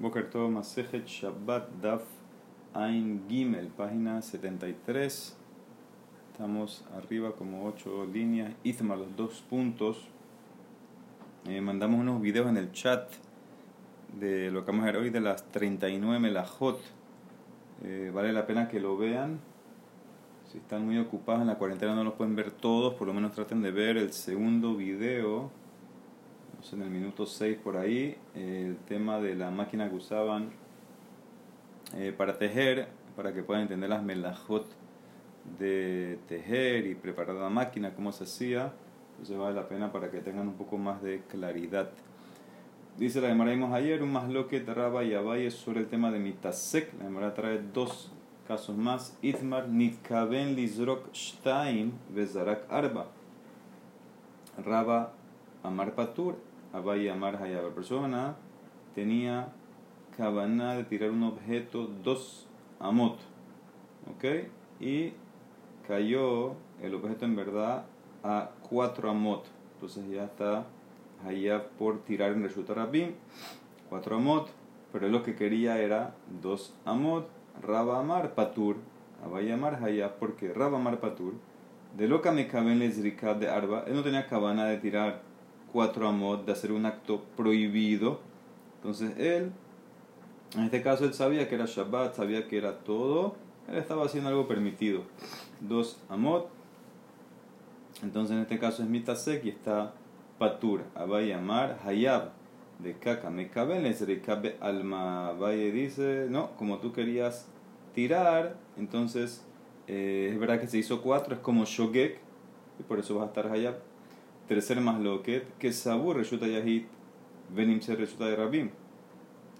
Boker Tov Masejet Shabbat Daf Ain Gimel, página 73. Estamos arriba como 8 líneas. Izma los dos puntos. Eh, mandamos unos videos en el chat de lo que vamos a ver hoy de las 39 melajot. Eh, vale la pena que lo vean. Si están muy ocupados en la cuarentena no los pueden ver todos, por lo menos traten de ver el segundo video en el minuto 6 por ahí, el tema de la máquina que usaban eh, para tejer, para que puedan entender las melajot de tejer y preparar la máquina, cómo se hacía. Entonces vale la pena para que tengan un poco más de claridad. Dice la Gemara, ayer un más loque Raba y Abaye sobre el tema de Mitasek. La Gemara trae dos casos más. Itmar Nitkaben Lizrok Shtaim Bezarak Arba. Raba Amar Patur Abaya Amar Hayab. La persona tenía cabana de tirar un objeto dos amot. ¿Ok? Y cayó el objeto en verdad a cuatro amot. Entonces ya está Hayab por tirar en Reshuta Rabim. Cuatro amot. Pero lo que quería era dos amot. Raba Amar Patur. Abaya Amar Hayab. Porque Raba Amar Patur. De lo que me cabe en de Arba. Él no tenía cabana de tirar cuatro amot de hacer un acto prohibido. Entonces él, en este caso él sabía que era Shabbat, sabía que era todo, él estaba haciendo algo permitido. Dos amot. Entonces en este caso es mitasek y está patur. Abay amar hayab de kaka mekaben les rekabe alma. Valle dice, no, como tú querías tirar, entonces eh, es verdad que se hizo cuatro, es como shogek, y por eso va a estar hayab tercer más loquet, que sabur resulta yahid, venim ser resulta de rabim.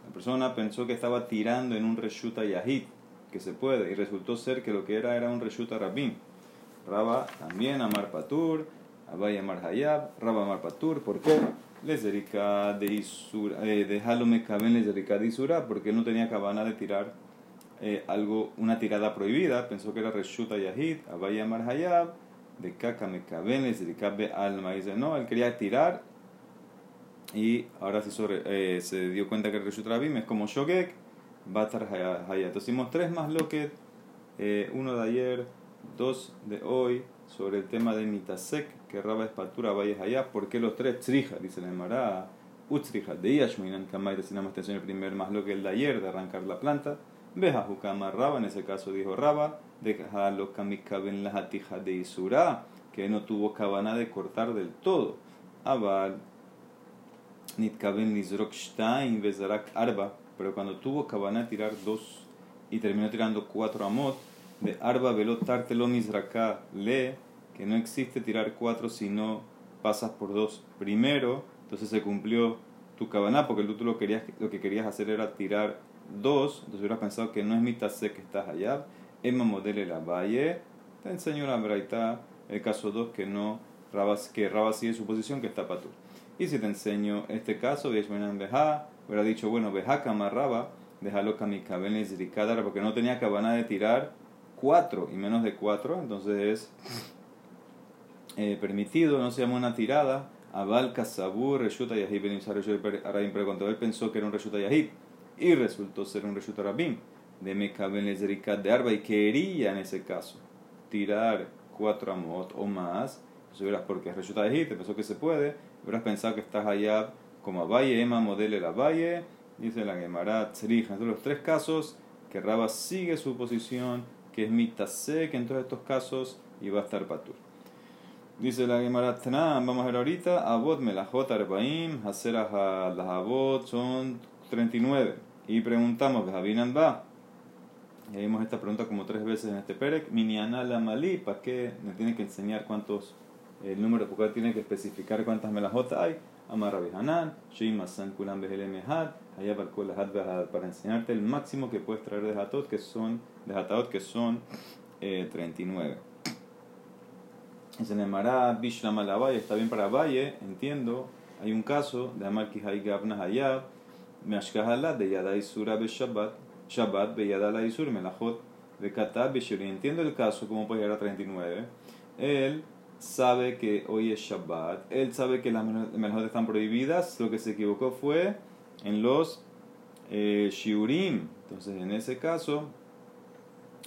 La persona pensó que estaba tirando en un reshuta yahid, que se puede, y resultó ser que lo que era era un reshuta rabim. Raba también amar patur, abay amar hayab, raba amar patur, ¿por qué? Les dedica de isura, eh, de caben les dedica de isura, porque no tenía cabana de tirar eh, algo, una tirada prohibida, pensó que era reshuta yahid, abay amar hayab, de caca me de cabe alma. Dice, no, él quería tirar y ahora se, eh, se dio cuenta que el Reshut Rabim es como Shogek, Batar Hayat. Entonces hicimos tres más lo que eh, uno de ayer, dos de hoy, sobre el tema de Mitasek, que Raba Espatura vaya allá. ¿Por qué los tres? Trija, dice la Emara. Utrija, de Yashminan Kamay, destinamos atención el primer más lo que el de ayer, de arrancar la planta. Veja Hukama Raba, en ese caso dijo Raba de lo kamikaben la hatija de Isura, que no tuvo cabana de cortar del todo. Abal, nitkaben nizrokstein bezarak arba, pero cuando tuvo cabana tirar dos y terminó tirando cuatro amot, de arba velot tartelo mizraka le, que no existe tirar cuatro si no pasas por dos. Primero, entonces se cumplió tu cabana porque tú lo, querías, lo que querías hacer era tirar dos, entonces hubieras pensado que no es mitad que estás allá Emma modele la valle, te enseño la braita, el caso 2 que no, que Rabas sigue su posición que está tú. Y si te enseño este caso, Yeshmenan Beja, hubiera dicho, bueno, Beja Kamarraba, déjalo Kamikabenes Rikadar, porque no tenía cabana de tirar cuatro y menos de cuatro, entonces es eh, permitido, no se llama una tirada. Abal Kasabur, Reshuta Yahib, pero cuando él pensó que era un Reshuta Yahib y resultó ser un Reshuta Rabim de Mekaben de Arba y quería en ese caso tirar cuatro amot o más, hubieras porque resulta de te pensó que se puede, hubieras pensado que estás allá como Valle, Emma, modele la Valle, dice la Gemara Tzrija. Entonces, los tres casos que Raba sigue su posición, que es mitase, que en todos estos casos iba a estar patur. Dice la Gemara vamos a ver ahorita, Abot Melajot Arbaim, Hacer las Abot son 39. Y preguntamos, ¿Javinan va? Ya vimos esta pregunta como tres veces en este Perek. Miniana la malí, ¿para qué me tiene que enseñar cuántos, el número, porque tiene que especificar cuántas melajot hay? Amar Rabbi Hanan, Shima San Kulam Behel allá para enseñarte el máximo que puedes traer de Hatot, que son, de Hatot, que son eh, 39. Es en el Mará, Bishlam Valle, está bien para Valle, entiendo. Hay un caso de Amar Kihai Gabna Hayab, Meashkahalat de Yadai Surah Shabbat Shabbat, la Isur, Melachot, Katab, Beshuri. Entiendo el caso, como puede llegar a 39. Él sabe que hoy es Shabbat, él sabe que las melajot están prohibidas, lo que se equivocó fue en los eh, shiurim. Entonces, en ese caso,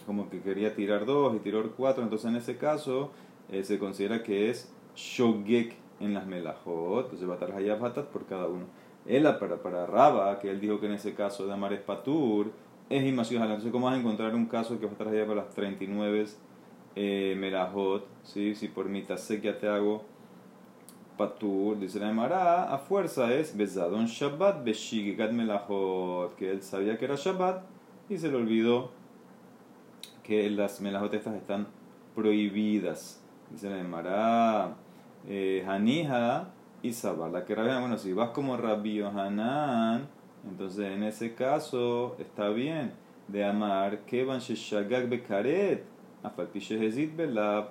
como que quería tirar dos y tiró cuatro, entonces en ese caso eh, se considera que es shogek en las melajot, entonces va a estar hayabatat por cada uno. Él para, para Raba, que él dijo que en ese caso de Amar es Patur, es Imasión Entonces, ¿cómo vas a encontrar un caso que va a estar para las 39 eh, Melajot? ¿sí? Si por mitad ya te hago Patur, dice la Emara, a fuerza es Bezadon Shabbat, Beshigigat Melajot, que él sabía que era Shabbat y se le olvidó que las Melajot estas están prohibidas. Dice la Emara, eh, Hanija y La que rabia, bueno, si vas como Rabbi Hanan, entonces en ese caso está bien de amar que van shagag bekaret, afalpi shehezit belab,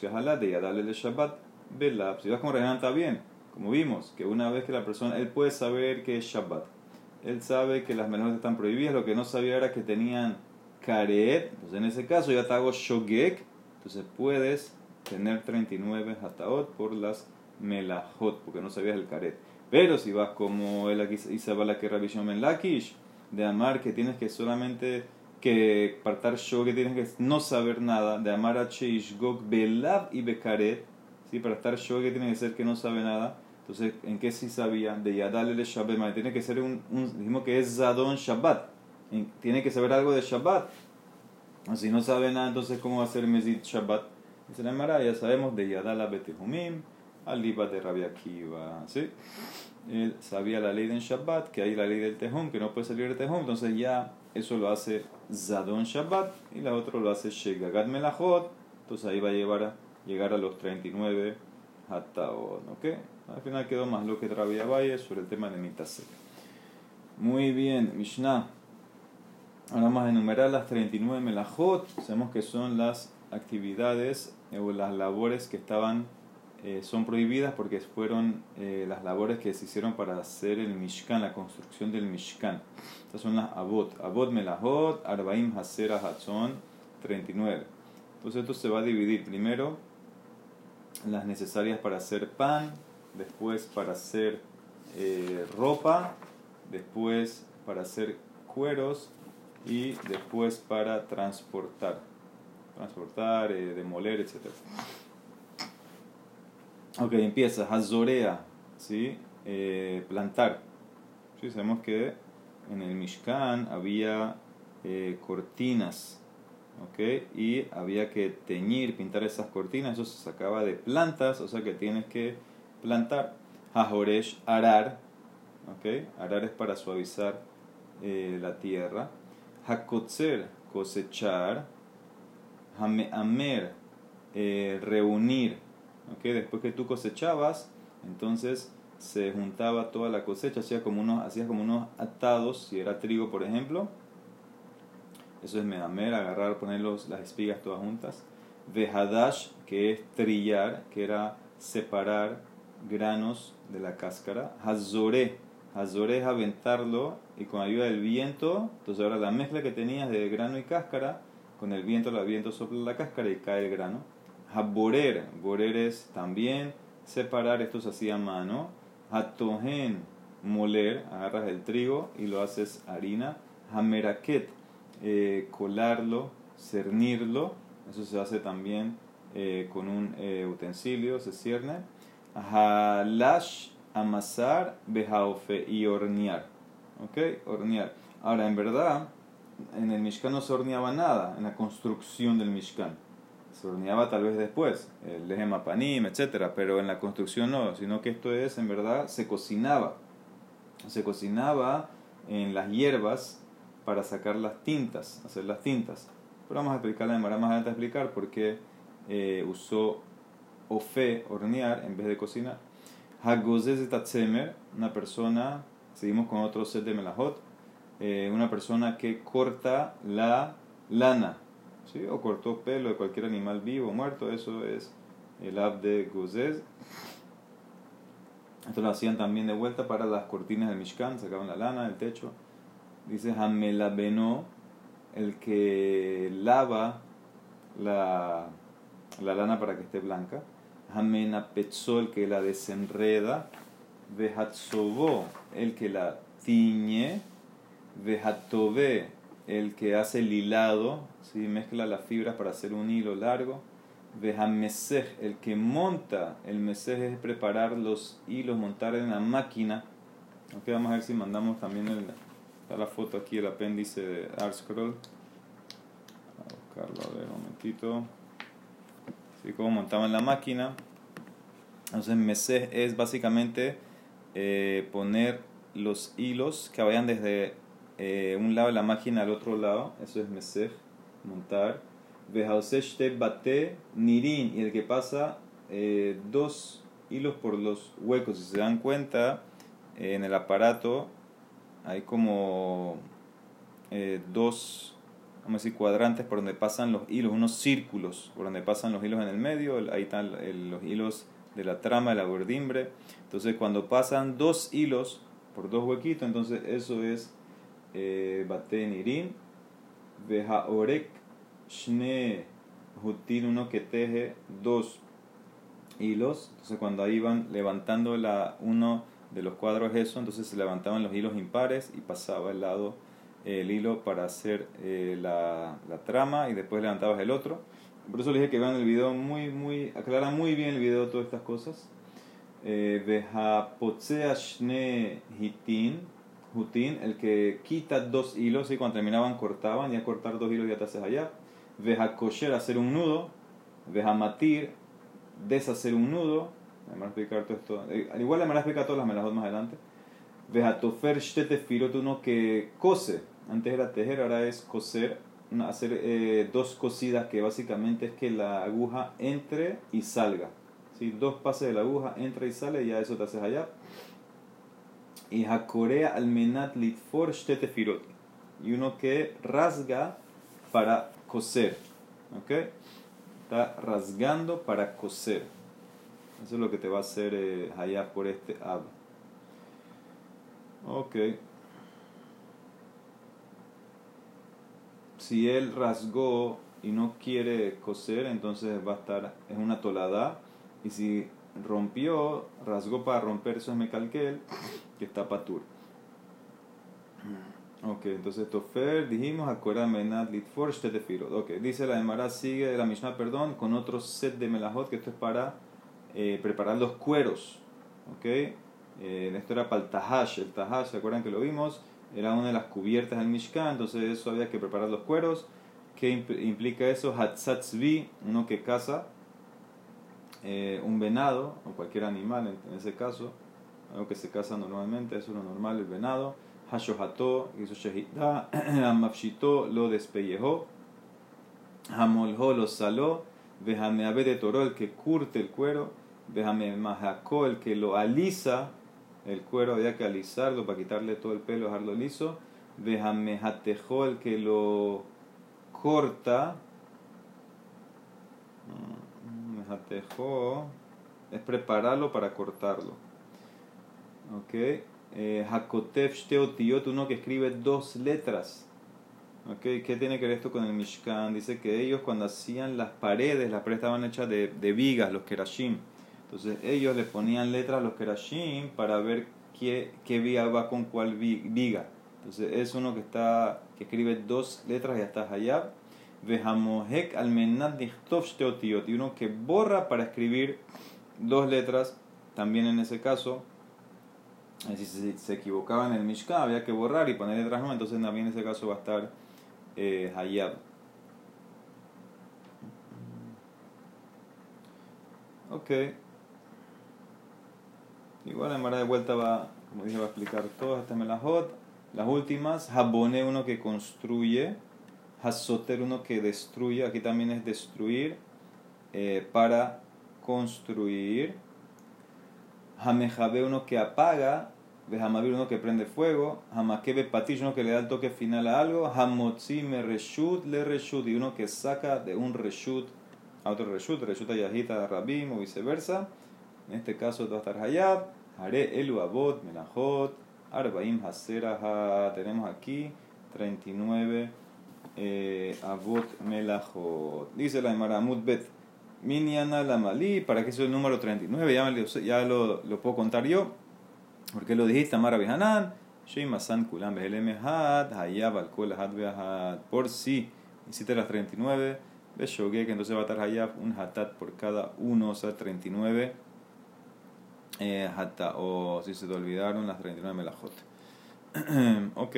que de yadale le Shabbat belab. Si vas como Hanan está bien, como vimos, que una vez que la persona, él puede saber que es Shabbat. Él sabe que las menores están prohibidas, lo que no sabía era que tenían karet, entonces en ese caso ya te hago shogek, entonces puedes tener 39 hataot por las melajot, porque no sabías el caret. Pero si vas como el la que Rabbi en Lakish, de amar que tienes que solamente que partar show, que tienes que no saber nada, de amar a Gog Belab y Bekaret, ¿sí? para estar show que tiene que ser que no sabe nada. Entonces, ¿en qué sí sabía? De Yadal le Shabbat, tiene que ser un, dijimos que es Zadon Shabbat, tiene que saber algo de Shabbat. Si no sabe nada, entonces, ¿cómo va a ser Mezit Shabbat? Dice la ya sabemos de Yadala Betehumim Aliba de Rabia Akiva. ¿sí? Él sabía la ley del Shabbat, que hay la ley del Tejón, que no puede salir del Tejón, entonces ya eso lo hace Zadon Shabbat y la otra lo hace Shegagat Melachot, entonces ahí va a llevar a, llegar a los 39 Hataon. ¿ok? Al final quedó más lo que Rabia Valle sobre el tema de Mitase. Muy bien, Mishnah. Ahora vamos a enumerar las 39 Melachot. Sabemos que son las actividades o las labores que estaban eh, son prohibidas porque fueron eh, las labores que se hicieron para hacer el Mishkan, la construcción del Mishkan. Estas son las Abot. Abot Melahot, Arbaim Hasera Hatzon, 39. Entonces esto se va a dividir primero las necesarias para hacer pan, después para hacer eh, ropa, después para hacer cueros y después para transportar. Transportar, demoler, etcétera. Ok, empieza. Hazorea, ¿sí? Eh, plantar. ¿Sí? Sabemos que en el Mishkan había eh, cortinas, ¿ok? Y había que teñir, pintar esas cortinas. Eso se sacaba de plantas, o sea que tienes que plantar. Hajoresh, arar, ¿ok? Arar es para suavizar eh, la tierra. Hakotzer, cosechar. Hameamer, reunir Después que tú cosechabas, entonces se juntaba toda la cosecha, hacía como unos, hacías como unos atados, si era trigo por ejemplo. Eso es medamer, agarrar, poner las espigas todas juntas. Vehadash, que es trillar, que era separar granos de la cáscara. Hazore, Hazore es aventarlo y con ayuda del viento, entonces ahora la mezcla que tenías de grano y cáscara, con el viento, el viento sopla la cáscara y cae el grano. Haborer, borer es también separar, esto se hacía a mano. Hatohen, moler, agarras el trigo y lo haces harina. Hameraket, eh, colarlo, cernirlo, eso se hace también eh, con un eh, utensilio, se cierne. Halash, amasar, bejaofe y hornear. ¿Ok? Hornear. Ahora, en verdad, en el Mishkan no se horneaba nada, en la construcción del Mishkan se horneaba tal vez después, el lejem panim, etcétera, pero en la construcción no, sino que esto es, en verdad, se cocinaba. Se cocinaba en las hierbas para sacar las tintas, hacer las tintas. Pero vamos a explicarla de manera más adelante a explicar por qué eh, usó ofe, hornear, en vez de cocinar. Hagozes de Tatzemer, una persona, seguimos con otro set de melajot, eh, una persona que corta la lana ¿sí? o cortó pelo de cualquier animal vivo o muerto, eso es el ab de Gozez. Esto lo hacían también de vuelta para las cortinas del Mishkan, sacaban la lana del techo. Dice Hamelabeno, el que lava la, la lana para que esté blanca. Hamenapetzo, el que la desenreda. Vehatsobo, el que la tiñe. Vejatove, el que hace el hilado, ¿sí? mezcla las fibras para hacer un hilo largo. Vejamesej, el que monta, el mesej es preparar los hilos, montar en la máquina. Ok, vamos a ver si mandamos también el, está la foto aquí, el apéndice de ArtScroll. A buscarlo, a ver, un momentito. Así como montaban la máquina. Entonces, mesej es básicamente eh, poner los hilos que vayan desde eh, un lado de la máquina al otro lado. Eso es mesej, montar bate nirin, y el que pasa eh, dos hilos por los huecos. Si se dan cuenta, eh, en el aparato hay como dos, vamos a decir, cuadrantes por donde pasan los hilos, unos círculos por donde pasan los hilos en el medio, ahí están los hilos de la trama, de la bordimbre. Entonces, cuando pasan dos hilos por dos huequitos, entonces eso es bate nirin, veja orek Shne Hutin, uno que teje dos hilos. Entonces, cuando ahí van levantando la, uno de los cuadros, eso, entonces se levantaban los hilos impares y pasaba el lado el hilo para hacer eh, la, la, trama y después levantabas el otro. Por eso les dije que vean el video muy, muy, aclara muy bien el video todas estas cosas. Eh, Shne Hitin, Hutin, el que quita dos hilos y cuando terminaban cortaban y a cortar dos hilos ya te haces allá kosher hacer un nudo, matir deshacer un nudo, me explicar todo esto, eh, al igual le van a explicar todas las melajot más adelante, tofer shtete uno que cose, antes era tejer, ahora es coser, hacer eh, dos cosidas que básicamente es que la aguja entre y salga, ¿sí? dos pases de la aguja, entra y sale, y ya eso te haces allá. Y hakorea almenat litfor shtete firot, y uno que rasga para coser. ¿Ok? Está rasgando para coser. Eso es lo que te va a hacer eh, allá por este ab. Ok. Si él rasgó y no quiere coser, entonces va a estar, es una tolada. Y si rompió, rasgó para romper, es mecalquel, que está patur. Ok, entonces Tofer, dijimos, acuérdame, Litfor, Ok, dice la Emara, sigue la Mishnah, perdón, con otro set de melajot, que esto es para eh, preparar los cueros. Ok, eh, esto era para el tahash. El tahash, ¿se acuerdan que lo vimos? Era una de las cubiertas del Mishkan, entonces eso había que preparar los cueros. ¿Qué implica eso? Hatzatzvi, uno que caza eh, un venado o cualquier animal en, ese caso, algo que se caza normalmente, eso es lo normal, el venado. Hashohato hizo Shehida, Amafshito lo despellejó, Hamolho lo saló, Vejameabe de Toro el que curte el cuero, Vejame Mahako el que lo alisa, el cuero había que alisarlo para quitarle todo el pelo, dejarlo liso, Vejame Hatejo el que lo corta, Hatejo es prepararlo para cortarlo. Okay eh, Hakotef Shteotiot, uno que escribe dos letras. Okay, ¿Qué tiene que ver esto con el Mishkan? Dice que ellos cuando hacían las paredes, las paredes estaban hechas de, de vigas, los kerashim. Entonces ellos le ponían letras a los kerashim para ver qué, qué viga va con cuál viga. Entonces es uno que está que escribe dos letras y está allá. Vejamohek almenat y uno que borra para escribir dos letras, también en ese caso si se, equivocaba en el Mishkan, había que borrar y poner letras nuevas, entonces también en ese caso va a estar eh, Hayab. Ok. Igual en Mara de vuelta va, como dije, va a explicar todas estas melajot. Las últimas, Habone uno que construye, Hasoter uno que destruye, aquí también es destruir eh, para construir. Hamejabe uno que apaga, Vehamavir uno que prende fuego, Hamakebe Patish uno que le da el toque final a algo, Hamotzi me reshut le reshut y uno que saca de un reshut a otro reshut, reshut a Rabim o viceversa. En este caso va a estar Hayab, Hare Elu Abot, Melahot, Arbaim Haseraha. Tenemos aquí 39 eh, Abot Melahot. Dice la Emara Bet. Minyana Lamali, para que es el número 39, ya, ya lo, lo puedo contar yo. Porque lo dijiste, Amara Hanan, Sheimasan Kulam Behelem Hayab al Kol Had. Por si hiciste las 39, Beshogue, que entonces va a estar Hayab un Hatat por cada uno, o sea, 39 eh, Hatat. O si se te olvidaron las 39 Melajot. ok.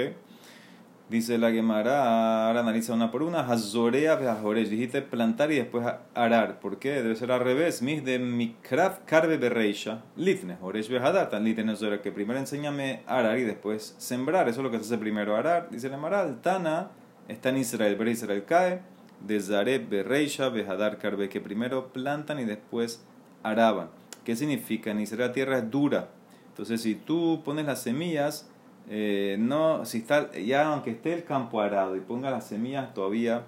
Dice la Gemara, ahora analiza una por una. Hazorea vejajoresh. Dijiste plantar y después arar. ¿Por qué? Debe ser al revés. Mis de mikraf karbe berreisha. Litne. Joresh vejadar. Tan litne que primero enséñame arar y después sembrar. Eso es lo que se hace primero arar. Dice la Gemara, Tana está en Israel. Pero Israel cae. De Zareb berreisha vejadar karbe. Que primero plantan y después araban. ¿Qué significa? En Israel la tierra es dura. Entonces si tú pones las semillas eh, no, si está, ya aunque esté el campo arado y ponga las semillas, todavía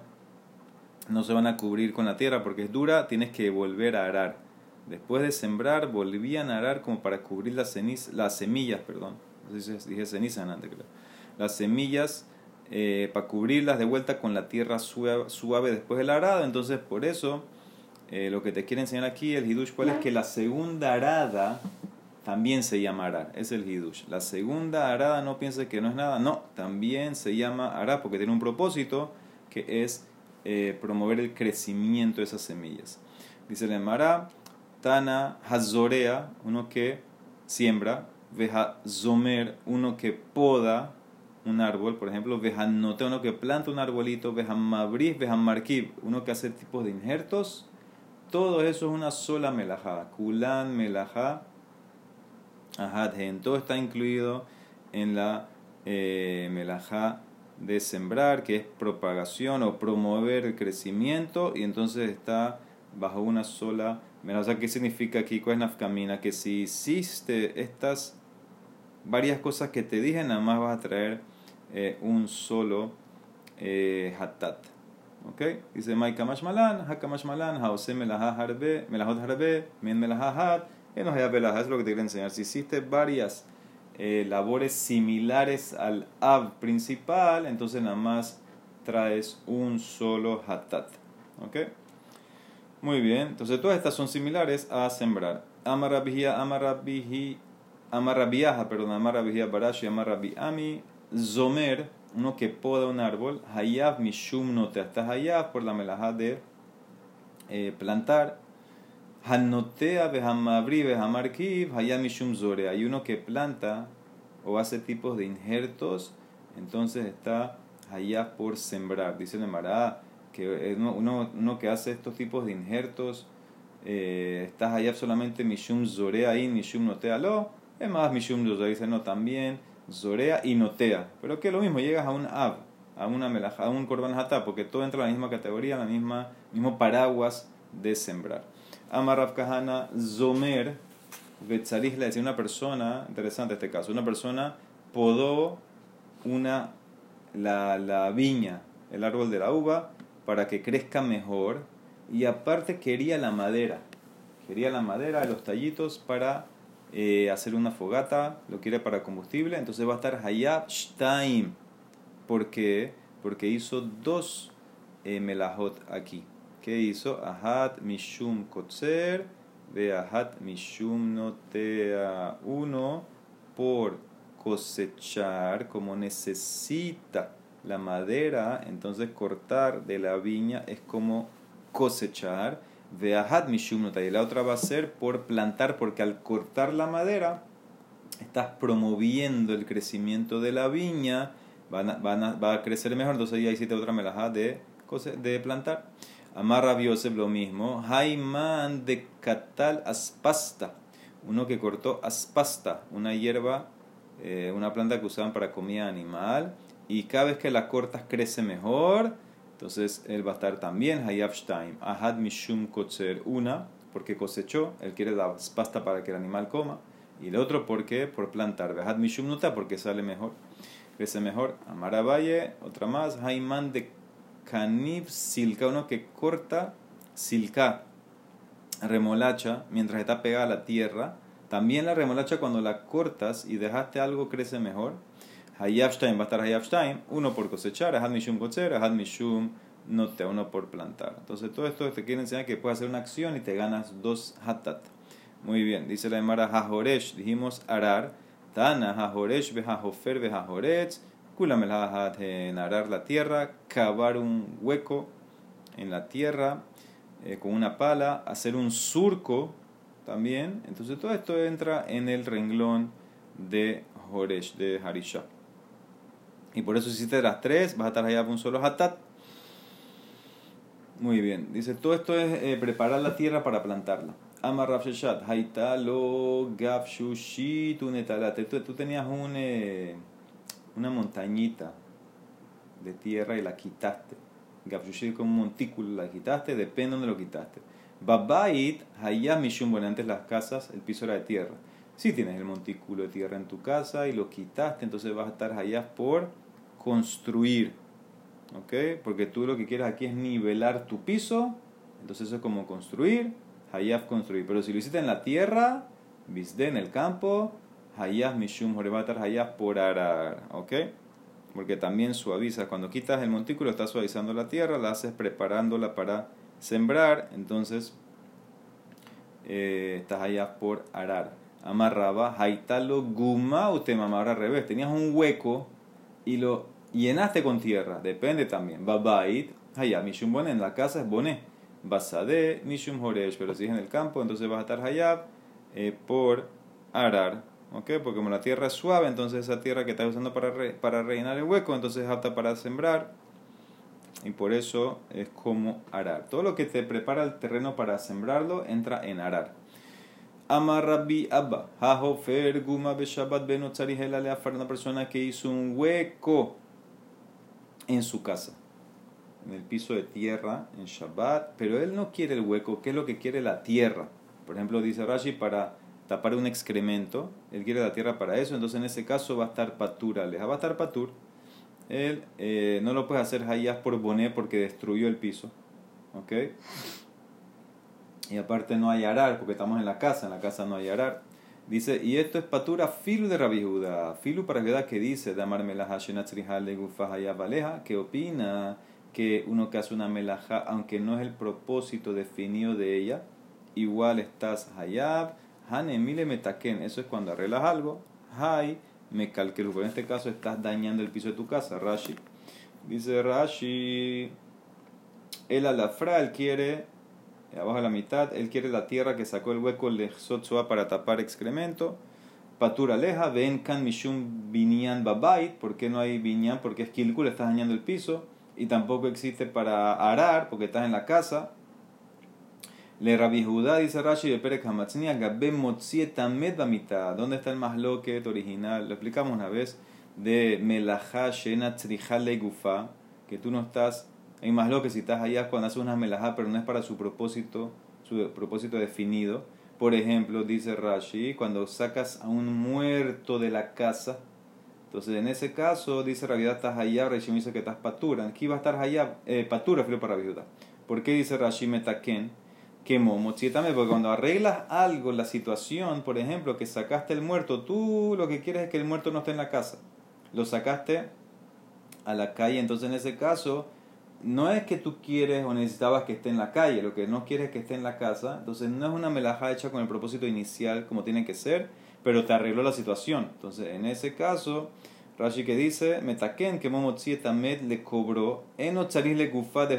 no se van a cubrir con la tierra porque es dura, tienes que volver a arar. Después de sembrar, volvían a arar como para cubrir las, ceniz, las semillas, perdón. Dije ceniza antes, creo. Las semillas eh, para cubrirlas de vuelta con la tierra suave, suave después del arado. Entonces, por eso, eh, lo que te quiere enseñar aquí, el Hidush, ¿cuál es? Que la segunda arada también se llama Ará, es el Hidush. La segunda arada no piense que no es nada, no, también se llama Ará porque tiene un propósito que es eh, promover el crecimiento de esas semillas. Dice el Mará, Tana Hazorea, uno que siembra, Veja Zomer, uno que poda un árbol, por ejemplo, Vejanote, uno que planta un arbolito, Veja Mabris, Veja Markib, uno que hace tipos de injertos. Todo eso es una sola melajá. Kulan melajá todo está incluido en la eh, melajá de sembrar, que es propagación o promover el crecimiento, y entonces está bajo una sola melajá. ¿Qué significa aquí? ¿Cuál es nafkamina? Que si hiciste estas varias cosas que te dije, nada más vas a traer eh, un solo eh, hatat. ¿Ok? Dice Maika Mashmalan, Haka Mashmalan, Haose Melajá Harbe, Melajot Harbe, Men Melajá Hat no es lo que te quiero enseñar. Si hiciste varias eh, labores similares al ab principal, entonces nada más traes un solo hatat. ¿Ok? Muy bien, entonces todas estas son similares a sembrar. Amarabihia, amarabihi, amarabiaja, perdón, amarabihia barashi, amarabiami, zomer, uno que poda un árbol, hayab mishum note, hasta hayab por la melajá de eh, plantar, Hanotea Behamabri Behamarkiv Hayamishum Zore. Hay uno que planta o hace tipos de injertos, entonces está allá por sembrar. Dice el Mará que uno, uno, que hace estos tipos de injertos, eh, estás allá solamente Mishum Zorea y Mishum Notea lo. Es más, Mishum Zorea dice no también, Zorea y Notea. Pero que lo mismo, llegas a un Ab, a, una melaja, a un Korban Hatá, porque todo entra en la misma categoría, en la misma mismo paraguas de sembrar. Amarav Kahana Zomer, Betzarich le decía una persona, interesante este caso, una persona podó una, la, la viña, el árbol de la uva, para que crezca mejor y aparte quería la madera, quería la madera, los tallitos para eh, hacer una fogata, lo quiere para combustible, entonces va a estar Hayab Shtaim. ¿Por qué? Porque hizo dos eh, melajot aquí. ¿Qué hizo? Ahat Mishum Kotzer, ve Ahat Mishum Notea. Uno por cosechar como necesita la madera, entonces cortar de la viña es como cosechar. Ve Ahat Mishum Notea. Y la otra va a ser por plantar, porque al cortar la madera estás promoviendo el crecimiento de la viña, van a, van a, va a crecer mejor, entonces ya hiciste otra melajá de, de plantar. Amarra Yosef lo mismo. Jaiman de Catal aspasta. Uno que cortó aspasta, una hierba, eh, una planta que usaban para comida animal. Y cada vez que la cortas crece mejor. Entonces él va a estar también. Hayavstein. Ahad Mishum Kotzer. Una, porque cosechó. Él quiere la pasta para que el animal coma. Y el otro, porque Por plantar. Ahad Mishum Nuta, porque sale mejor. Crece mejor. Amara Valle. Otra más. Jaiman de Canib silca, uno que corta silca, remolacha, mientras está pegada a la tierra. También la remolacha cuando la cortas y dejaste algo crece mejor. Hayabstein va a estar Hayabstein, uno por cosechar, Ahad Mishum Kotzer, Ahad Mishum Note, uno por plantar. Entonces todo esto te quiere enseñar que puedes hacer una acción y te ganas dos hatat. Muy bien, dice la Emara Hajoresh, dijimos arar, Tana, Hajoresh, Bejajofer, Bejajoretz, Kulamelajat en arar la tierra, cavar un hueco en la tierra eh, con una pala, hacer un surco también. Entonces todo esto entra en el renglón de Horesh, de Harisha. Y por eso hiciste las tres, vas a estar allá con un solo hatat. Muy bien. Dice, todo esto es eh, preparar la tierra para plantarla. Amar Haitalo, Gafshushi, Tunetalate. Tú, tú tenías un, eh, una montañita de tierra y la quitaste. Gafshushi con un montículo la quitaste, depende de dónde lo quitaste. Babait, Hayam Mishum, bueno, antes las casas, el piso era de tierra. Si tienes el montículo de tierra en tu casa y lo quitaste, entonces vas a estar allá por construir. ¿Ok? Porque tú lo que quieres aquí es nivelar tu piso, entonces eso es como construir, hayaf construir. Pero si lo hiciste en la tierra, visde en el campo, hayaf mishum horebatar hayaf por arar. ¿Ok? Porque también suaviza. Cuando quitas el montículo, estás suavizando la tierra, la haces preparándola para sembrar, entonces eh, estás allá por arar. Amarraba, haitalo guma utema, ahora al revés. Tenías un hueco y lo llenaste con tierra, depende también. Babait, allá, mishum boné, en la casa es boné. Basade, mishum horesh, pero si es en el campo, entonces vas a estar hayab eh, por arar. ¿Ok? Porque como la tierra es suave, entonces esa tierra que estás usando para, para rellenar el hueco, entonces es apta para sembrar y por eso es como arar. Todo lo que te prepara el terreno para sembrarlo entra en arar. Amarrabi Abba, Hajofer Guma Beshabat Benotzari Helaleafar, una persona que hizo un hueco en su casa, en el piso de tierra, en Shabbat, pero él no quiere el hueco, ¿qué es lo que quiere la tierra? Por ejemplo, dice Rashi, para tapar un excremento, él quiere la tierra para eso, entonces en ese caso va a estar patura, va a estar patur él eh, no lo puede hacer hayas por boné porque destruyó el piso. ¿Ok? Y aparte no hay arar porque estamos en la casa, en la casa no hay arar. Dice, y esto es patura filu de Rabbi Judá. Filu para verdad que dice, damar gufa valeja, que opina que uno que hace una melaja, aunque no es el propósito definido de ella, igual estás hayab, hane mile metaken, eso es cuando arreglas algo, hay me. Pero en este caso estás dañando el piso de tu casa, Rashi. Dice Rashi, el alafra, él quiere, abajo de la mitad, él quiere la tierra que sacó el hueco de Sotsua para tapar excremento. Patura leja, ven kan mishum binyan babait, ¿por qué no hay binyan? Porque es kilkul, estás dañando el piso. Y tampoco existe para arar, porque estás en la casa. Le Rabbi Judá dice Rashi de Perek Hamatznia, Gabe Motzieta Medamita. ¿Dónde está el masloquet original? Lo explicamos una vez de Melajá Shena Tzrijale Gufa, que tú no estás. Hay masloquet si estás allá cuando haces una melajá, pero no es para su propósito, su propósito definido. Por ejemplo, dice Rashi, cuando sacas a un muerto de la casa, entonces en ese caso, dice realidad estás allá, Rashi dice que estás patura. Aquí va a estar allá, eh, patura, filo para Rabbi ¿Por qué dice Rashi Metaken? Que también porque cuando arreglas algo, la situación, por ejemplo, que sacaste el muerto, tú lo que quieres es que el muerto no esté en la casa. Lo sacaste a la calle, entonces en ese caso, no es que tú quieres o necesitabas que esté en la calle, lo que no quieres es que esté en la casa, entonces no es una melaja hecha con el propósito inicial como tiene que ser, pero te arregló la situación. Entonces, en ese caso, Rashi que dice, Metaken que Momotzietamed le cobró, en le gufa de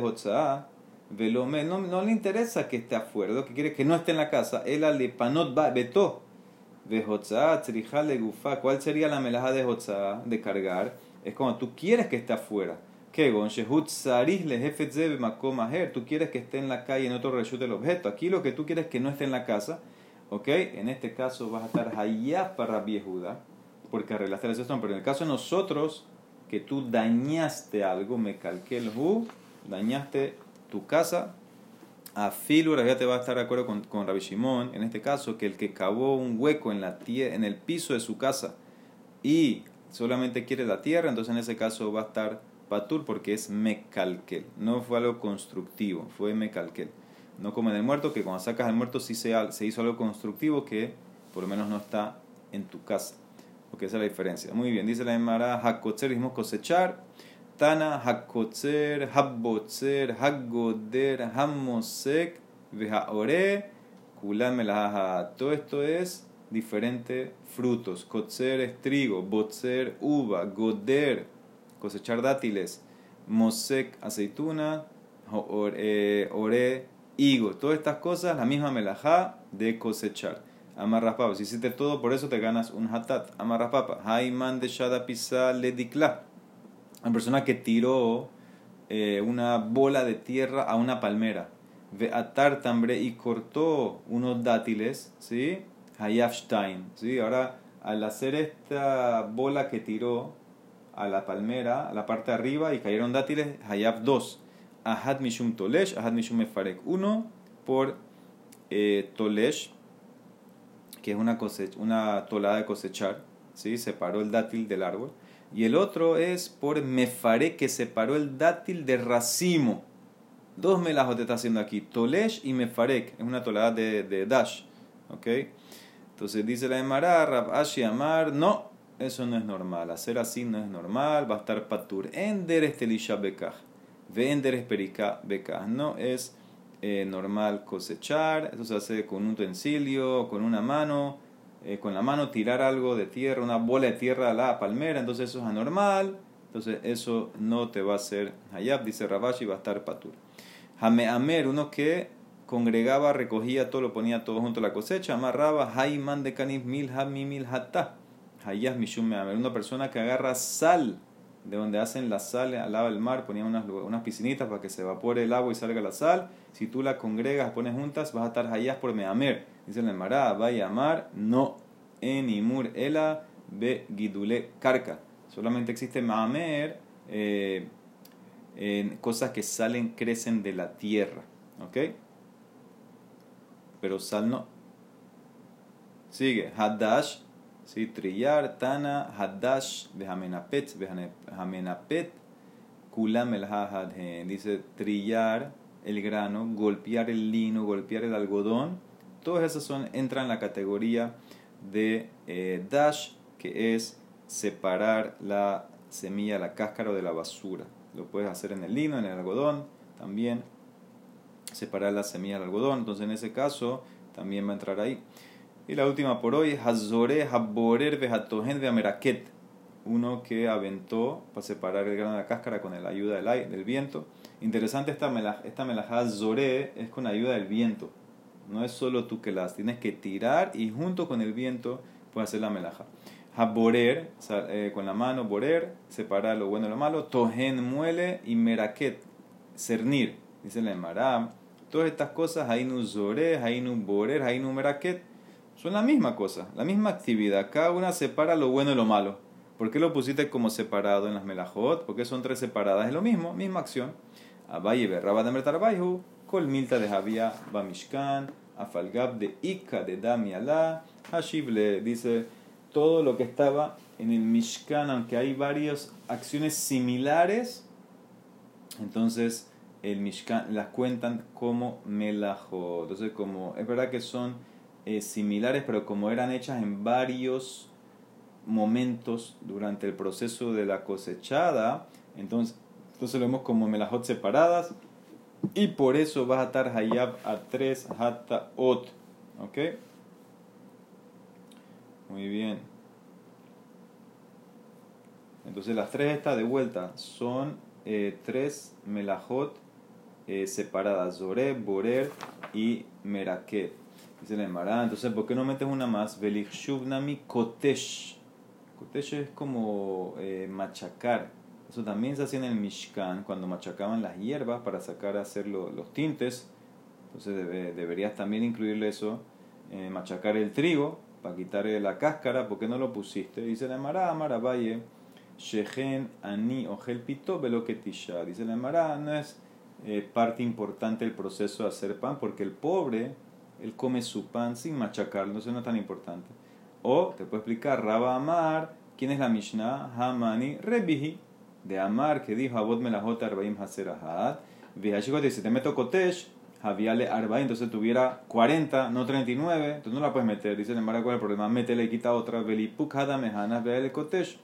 No, no le interesa que esté afuera, lo que quiere que no esté en la casa. El alepanot va, beto. De le gufa. ¿Cuál sería la melaja de Hotzá de cargar? Es como tú quieres que esté afuera. Que le Tú quieres que esté en la calle en otro reshut del objeto. Aquí lo que tú quieres es que no esté en la casa. ¿Ok? En este caso vas a estar allá para viejuda. Porque arreglaste la situación. Pero en el caso de nosotros, que tú dañaste algo, me calqué el hu, dañaste tu casa, a Filu te va a estar de acuerdo con, con Rabbi Shimon, en este caso, que el que cavó un hueco en, la en el piso de su casa y solamente quiere la tierra, entonces en ese caso va a estar Patur porque es Mekalkel. No fue algo constructivo, fue Mekalkel. No como el muerto, que cuando sacas al muerto sí se, se hizo algo constructivo que por lo menos no está en tu casa. Porque esa es la diferencia. Muy bien, dice la Emara, Hakotzer, cosechar. Tana, Hakotzer, Habbotzer, Hagoder, Hamosek, Vejaore, Kulan Melaha. Todo esto es diferentes frutos. Kotzer es trigo, botzer uva, goder, cosechar dátiles, mosek aceituna, ore, ore higo. Todas estas cosas, la misma melajá de cosechar. Amarras papa. Si hiciste todo, por eso te ganas un hatat. Amarras papa. Haiman de shada pisa le dikla. Una persona que tiró eh, una bola de tierra a una palmera. Ve atar tambre y cortó unos dátiles. ¿Sí? Hayafstein. ¿Sí? Ahora, al hacer esta bola que tiró a la palmera, a la parte de arriba, y cayeron dátiles, Hayaf 2. Ahad Mishum Tolesh, Ahad Mishum Mefarek. Uno por eh, Tolesh, que es una, una tolada de cosechar, ¿sí? separó el dátil del árbol. Y el otro es por Mefarek, que separó el dátil de racimo. Dos melajos te está haciendo aquí, Tolesh y Mefarek. Es una tolada de, Dash. ¿ok? Entonces dice la Emara, Rab Ashi Amar, no, eso no es normal. Hacer así no es normal, va a estar patur. Ender estelisha bekaj. Vender perica beca. No es eh, normal cosechar, eso se hace con un utensilio, con una mano, eh, con la mano tirar algo de tierra, una bola de tierra a la palmera, entonces eso es anormal, entonces eso no te va a hacer hayab, dice Rabashi, va a estar patur. Amer, uno que congregaba, recogía todo, lo ponía todo junto a la cosecha, amarraba, hayman de canis mil mil hata, hayas mishum una persona que agarra sal de donde hacen la sal al lado del mar, ponían unas, unas piscinitas para que se evapore el agua y salga la sal. Si tú la congregas, pones juntas, vas a estar hayas por meamer. Dice el Mará, vaya a amar, no. En imur ela be gidule karka. Solamente existe meamer eh, en cosas que salen, crecen de la tierra. ¿Ok? Pero sal no. Sigue, hadash ¿sí? Trillar, Tana, Hadash, Behamenapet, Behamenapet, Kulam el Dice trillar el grano, golpear el lino, golpear el algodón. Todas esas son, entran en la categoría de eh, Dash, que es separar la semilla, la cáscara de la basura. Lo puedes hacer en el lino, en el algodón, también separar la semilla del algodón. Entonces, en ese caso, también va a entrar ahí. Y la última por hoy, Hazore Haborer Vejatogen Ameraket. Uno que aventó para separar el grano de la cáscara con la ayuda del, aire, del viento. Interesante esta melajá, esta melajá Zore es con ayuda del viento. No es solo tú que las tienes que tirar y junto con el viento puedes hacer la melajá. Haborer, eh, con la mano, borer, separar lo bueno y lo malo. Tohen muele y meraket, cernir. Dice la Emara. Todas estas cosas, Hainu Zore, Hainu Borer, Hainu Meraket son la misma cosa, la misma actividad. Cada una separa lo bueno y lo malo. ¿Por qué lo pusiste como separado en las melajot? Porque son tres separadas. Es lo mismo, misma acción. Abaye berraba de mertarbayhu, kol milta de Javia bamishkan, afalgab de Ika de Damiala, Hashible dice todo lo que estaba en el Mishkan, aunque hay varias acciones similares, entonces el Mishkan las cuentan como melajot. Entonces, como es verdad que son eh, similares, pero como eran hechas en varios momentos durante el proceso de la cosechada, entonces, entonces lo vemos como melajot separadas y por eso vas a estar hayab a tres hata ot. ¿Ok? Muy bien. Entonces las tres estas de vuelta son eh, tres melajot eh, separadas, Zoré, Borer y Meraket. Dice la Emara, entonces, ¿por qué no metes una más? Shubnami kotesh. Kotesh es como eh, machacar. Eso también se hacía en el Mishkan, cuando machacaban las hierbas para sacar a hacer los tintes. Entonces deberías también incluirle eso, eh, machacar el trigo para quitarle la cáscara. ¿Por qué no lo pusiste? Dice la Emara, Amara Valle, Shehen Ani Ojel Pito Beloketisha. Dice la Emara, no es eh, parte importante del proceso de hacer pan, porque el pobre él come su pan sin machacarlo, no es tan importante. O te puedo explicar, Raba Amar, ¿quién es la Mishnah? Hamani Rebihi, de Amar, que dijo Abod Melahot Arbaim Haser Ahad. Vihashikot dice, te meto Kotesh, Javiale Arbaim, entonces tuviera 40, no 39, entonces no la puedes meter. Dice el ¿cuál es el problema? Métele, quita otra, Velipuk Hadamehanas, Veale Kotesh.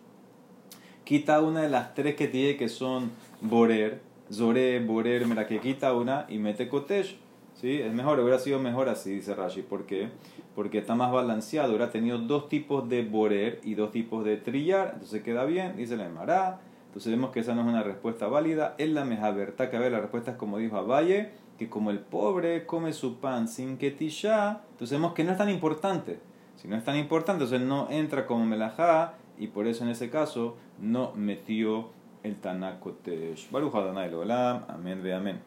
Quita una de las tres que tiene que son Borer, Zore, Borer, mira que quita una y mete Kotesh ¿Sí? Es mejor, hubiera sido mejor así, dice Rashi. ¿Por qué? Porque está más balanceado. Hubiera tenido dos tipos de borer y dos tipos de trillar. Entonces queda bien, dice la Emara. Entonces vemos que esa no es una respuesta válida. Es la mejaberta que a ver, la respuesta es como dijo Valle que como el pobre come su pan sin tisha, entonces vemos que no es tan importante. Si no es tan importante, entonces no entra como melajá y por eso en ese caso no metió el Tanakotesh. Baruch Adonai Olam. Amén de amén.